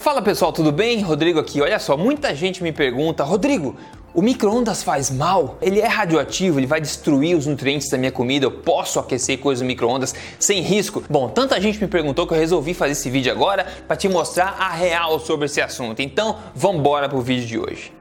Fala pessoal, tudo bem? Rodrigo aqui. Olha só, muita gente me pergunta, Rodrigo, o micro-ondas faz mal? Ele é radioativo? Ele vai destruir os nutrientes da minha comida? Eu posso aquecer coisas no micro-ondas sem risco? Bom, tanta gente me perguntou que eu resolvi fazer esse vídeo agora para te mostrar a real sobre esse assunto. Então, vamos embora pro vídeo de hoje.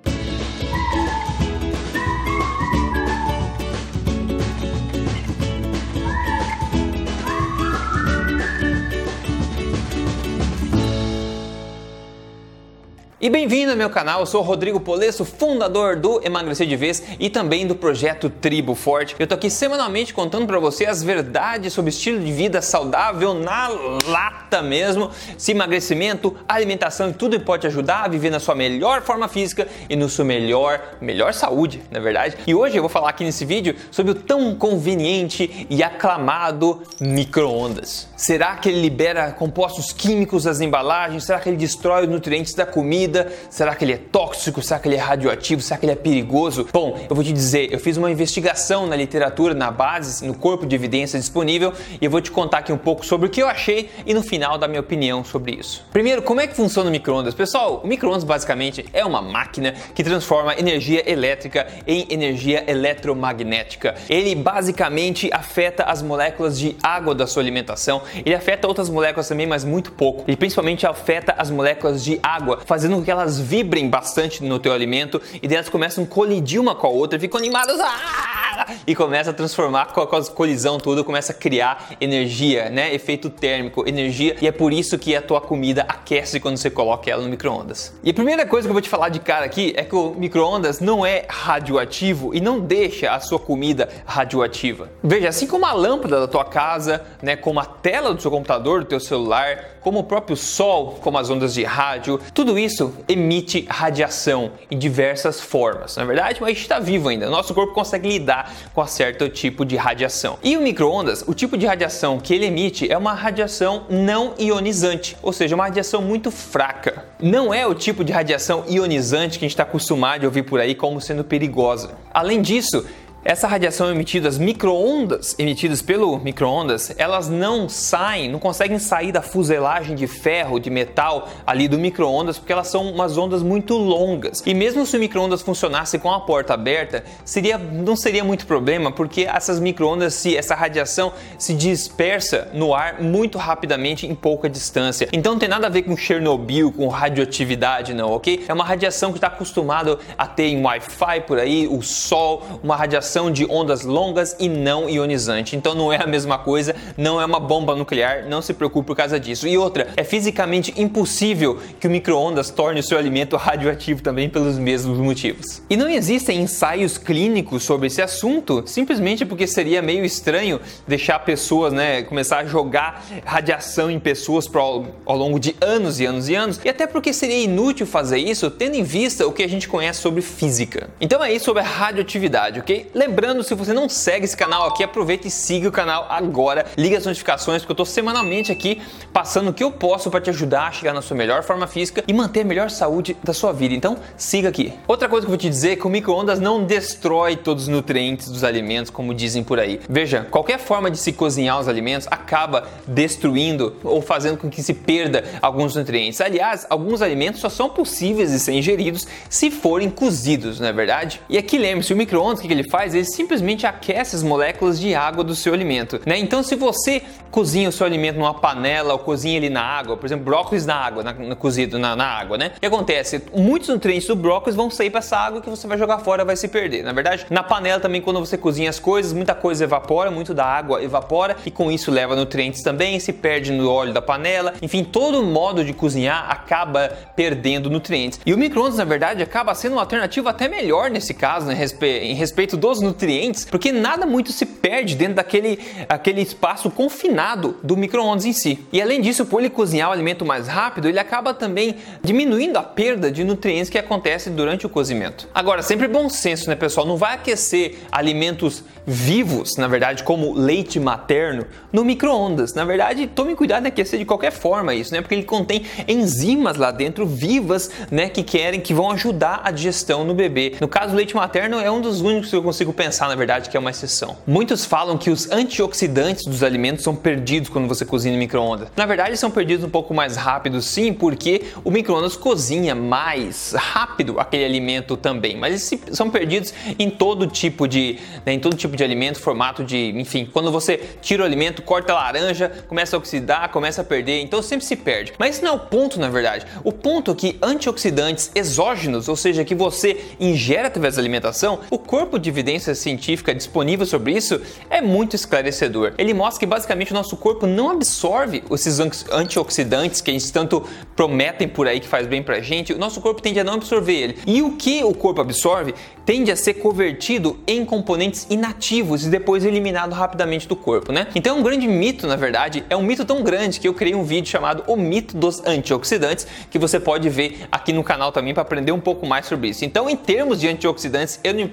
E bem-vindo ao meu canal, eu sou o Rodrigo Polesso, fundador do Emagrecer de Vez e também do projeto Tribo Forte. Eu tô aqui semanalmente contando para você as verdades sobre estilo de vida saudável na lata mesmo, se emagrecimento, alimentação e tudo pode te ajudar a viver na sua melhor forma física e no seu melhor, melhor saúde, na é verdade. E hoje eu vou falar aqui nesse vídeo sobre o tão conveniente e aclamado micro-ondas. Será que ele libera compostos químicos das embalagens? Será que ele destrói os nutrientes da comida? Comida? Será que ele é tóxico? Será que ele é radioativo? Será que ele é perigoso? Bom, eu vou te dizer, eu fiz uma investigação na literatura, na base, no corpo de evidência disponível e eu vou te contar aqui um pouco sobre o que eu achei e no final dar minha opinião sobre isso. Primeiro, como é que funciona o microondas? Pessoal, o microondas basicamente é uma máquina que transforma energia elétrica em energia eletromagnética. Ele basicamente afeta as moléculas de água da sua alimentação. Ele afeta outras moléculas também, mas muito pouco. Ele principalmente afeta as moléculas de água, fazendo com que elas vibrem bastante no teu alimento e daí elas começam a colidir uma com a outra, ficam animadas ah! e começa a transformar com a colisão toda, começa a criar energia, né? Efeito térmico, energia, e é por isso que a tua comida aquece quando você coloca ela no micro-ondas. E a primeira coisa que eu vou te falar de cara aqui é que o micro-ondas não é radioativo e não deixa a sua comida radioativa. Veja, assim como a lâmpada da tua casa, né, como a tela do seu computador, do teu celular, como o próprio sol, como as ondas de rádio, tudo isso emite radiação em diversas formas, na é verdade, mas está vivo ainda. Nosso corpo consegue lidar com certo tipo de radiação. E o micro-ondas, o tipo de radiação que ele emite é uma radiação não ionizante, ou seja, uma radiação muito fraca. Não é o tipo de radiação ionizante que a gente está acostumado a ouvir por aí como sendo perigosa. Além disso, essa radiação emitida, as microondas emitidas pelo microondas, elas não saem, não conseguem sair da fuselagem de ferro, de metal ali do microondas, porque elas são umas ondas muito longas. E mesmo se o microondas funcionasse com a porta aberta, seria, não seria muito problema, porque essas microondas, se essa radiação se dispersa no ar muito rapidamente em pouca distância. Então não tem nada a ver com Chernobyl, com radioatividade, não, ok? É uma radiação que está acostumado a ter em Wi-Fi por aí, o sol, uma radiação radiação de ondas longas e não ionizante. Então não é a mesma coisa, não é uma bomba nuclear, não se preocupe por causa disso. E outra, é fisicamente impossível que o micro-ondas torne o seu alimento radioativo também pelos mesmos motivos. E não existem ensaios clínicos sobre esse assunto, simplesmente porque seria meio estranho deixar pessoas, né, começar a jogar radiação em pessoas pro, ao longo de anos e anos e anos, e até porque seria inútil fazer isso tendo em vista o que a gente conhece sobre física. Então é isso sobre a radioatividade, ok? Lembrando, se você não segue esse canal aqui, aproveita e siga o canal agora. Liga as notificações, porque eu estou semanalmente aqui passando o que eu posso para te ajudar a chegar na sua melhor forma física e manter a melhor saúde da sua vida. Então, siga aqui. Outra coisa que eu vou te dizer é que o micro-ondas não destrói todos os nutrientes dos alimentos, como dizem por aí. Veja, qualquer forma de se cozinhar os alimentos acaba destruindo ou fazendo com que se perda alguns nutrientes. Aliás, alguns alimentos só são possíveis de ser ingeridos se forem cozidos, não é verdade? E aqui lembre-se, o micro-ondas, o que ele faz? Faz, ele simplesmente aquece as moléculas de água do seu alimento. Né? Então, se você cozinha o seu alimento numa panela ou cozinha ele na água, por exemplo, brócolis na água, na, na cozido na, na, água, né? O que acontece? Muitos nutrientes do brócolis vão sair para essa água que você vai jogar fora, vai se perder. Na verdade, na panela também, quando você cozinha as coisas, muita coisa evapora, muito da água evapora e com isso leva nutrientes também, se perde no óleo da panela. Enfim, todo modo de cozinhar acaba perdendo nutrientes. E o micro-ondas, na verdade, acaba sendo uma alternativa até melhor nesse caso, né? em respeito dos nutrientes, porque nada muito se perde dentro daquele aquele espaço confinado do micro-ondas em si. E além disso, por ele cozinhar o alimento mais rápido, ele acaba também diminuindo a perda de nutrientes que acontece durante o cozimento. Agora, sempre bom senso, né, pessoal? Não vai aquecer alimentos vivos, na verdade, como leite materno, no micro-ondas. Na verdade, tome cuidado em aquecer de qualquer forma isso, né? Porque ele contém enzimas lá dentro vivas, né, que querem que vão ajudar a digestão no bebê. No caso, o leite materno é um dos únicos que eu consigo consigo pensar, na verdade, que é uma exceção. Muitos falam que os antioxidantes dos alimentos são perdidos quando você cozinha no micro-ondas. Na verdade, são perdidos um pouco mais rápido, sim, porque o micro-ondas cozinha mais rápido aquele alimento também. Mas eles são perdidos em todo tipo de, né, em todo tipo de alimento, formato de, enfim, quando você tira o alimento, corta a laranja, começa a oxidar, começa a perder, então sempre se perde. Mas esse não é o ponto, na verdade. O ponto é que antioxidantes exógenos, ou seja, que você ingere através da alimentação, o corpo de evidência científica disponível sobre isso é muito esclarecedor. Ele mostra que basicamente o nosso corpo não absorve esses antioxidantes que a gente tanto prometem por aí que faz bem pra gente, o nosso corpo tende a não absorver ele. E o que o corpo absorve tende a ser convertido em componentes inativos e depois eliminado rapidamente do corpo, né? Então é um grande mito, na verdade, é um mito tão grande que eu criei um vídeo chamado O Mito dos Antioxidantes, que você pode ver aqui no canal também para aprender um pouco mais sobre isso. Então, em termos de antioxidantes, eu não me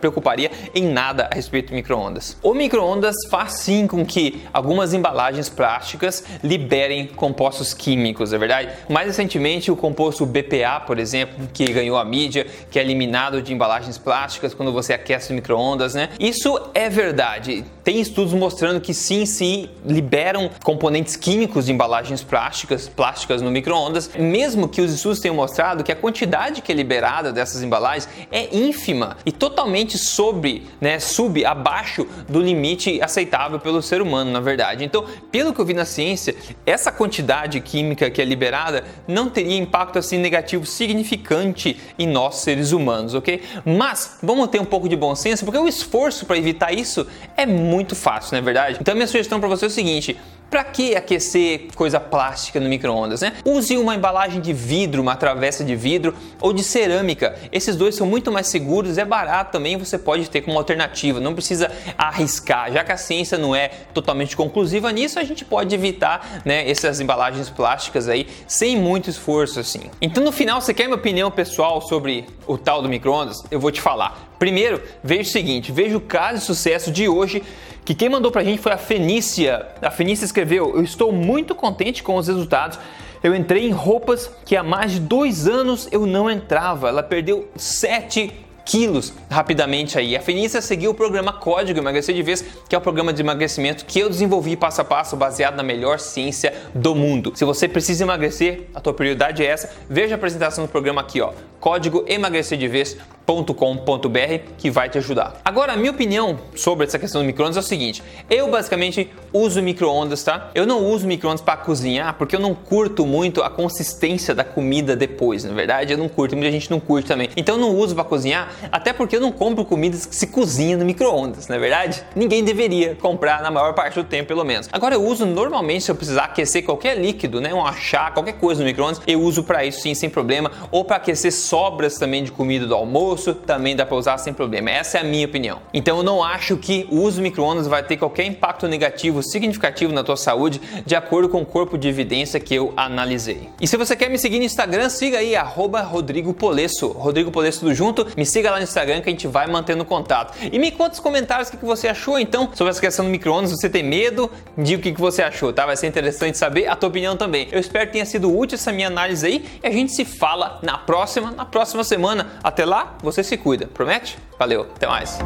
preocuparia em nada a respeito do microondas. O microondas faz sim com que algumas embalagens plásticas liberem compostos químicos, é verdade? Mais recentemente, o composto BPA, por exemplo, que ganhou a mídia, que é eliminado de embalagens plásticas quando você aquece o microondas, né? Isso é verdade. Tem estudos mostrando que sim, se liberam componentes químicos de embalagens plásticas, plásticas no microondas, mesmo que os estudos tenham mostrado que a quantidade que é liberada dessas embalagens é ínfima e totalmente sobre, né, sub, abaixo do limite aceitável pelo ser humano, na verdade. Então, pelo que eu vi na ciência, essa quantidade química que é liberada não teria impacto assim negativo significante em nós seres humanos, ok? Mas vamos ter um pouco de bom senso, porque o esforço para evitar isso é muito fácil, não é verdade? Então, minha sugestão para você é o seguinte: para que aquecer coisa plástica no micro-ondas, né? Use uma embalagem de vidro, uma travessa de vidro ou de cerâmica. Esses dois são muito mais seguros, é barato também, você pode ter como alternativa, não precisa arriscar. Já que a ciência não é totalmente conclusiva nisso, a gente pode evitar, né, essas embalagens plásticas aí sem muito esforço assim. Então no final, você quer minha opinião pessoal sobre o tal do micro-ondas? Eu vou te falar. Primeiro, veja o seguinte, veja o caso de sucesso de hoje que quem mandou pra gente foi a Fenícia. A Fenícia escreveu: Eu estou muito contente com os resultados. Eu entrei em roupas que há mais de dois anos eu não entrava. Ela perdeu 7 quilos rapidamente aí. A Fenícia seguiu o programa Código Emagrecer de Vez, que é o programa de emagrecimento que eu desenvolvi passo a passo baseado na melhor ciência do mundo. Se você precisa emagrecer, a tua prioridade é essa. Veja a apresentação do programa aqui, ó. Código emagrecer de vez .com.br que vai te ajudar. Agora, a minha opinião sobre essa questão do microondas é o seguinte: eu basicamente uso microondas, tá? Eu não uso microondas para cozinhar porque eu não curto muito a consistência da comida depois, na verdade, eu não curto, muita gente não curte também. Então eu não uso para cozinhar, até porque eu não compro comidas que se cozinham no microondas, na é verdade? Ninguém deveria comprar na maior parte do tempo, pelo menos. Agora eu uso normalmente se eu precisar aquecer qualquer líquido, né, um chá, qualquer coisa no microondas, eu uso para isso sim, sem problema, ou para aquecer sobras também de comida do almoço também dá para usar sem problema. Essa é a minha opinião. Então eu não acho que o uso do micro-ondas vai ter qualquer impacto negativo significativo na tua saúde, de acordo com o corpo de evidência que eu analisei. E se você quer me seguir no Instagram, siga aí Rodrigo Polesso. Rodrigo Polesso tudo junto. Me siga lá no Instagram que a gente vai mantendo contato. E me conta nos comentários o que você achou então sobre essa questão do micro-ondas. Você tem medo? Diga o que você achou, tá? Vai ser interessante saber a tua opinião também. Eu espero que tenha sido útil essa minha análise aí e a gente se fala na próxima, na próxima semana. Até lá, você se cuida. Promete? Valeu, até mais.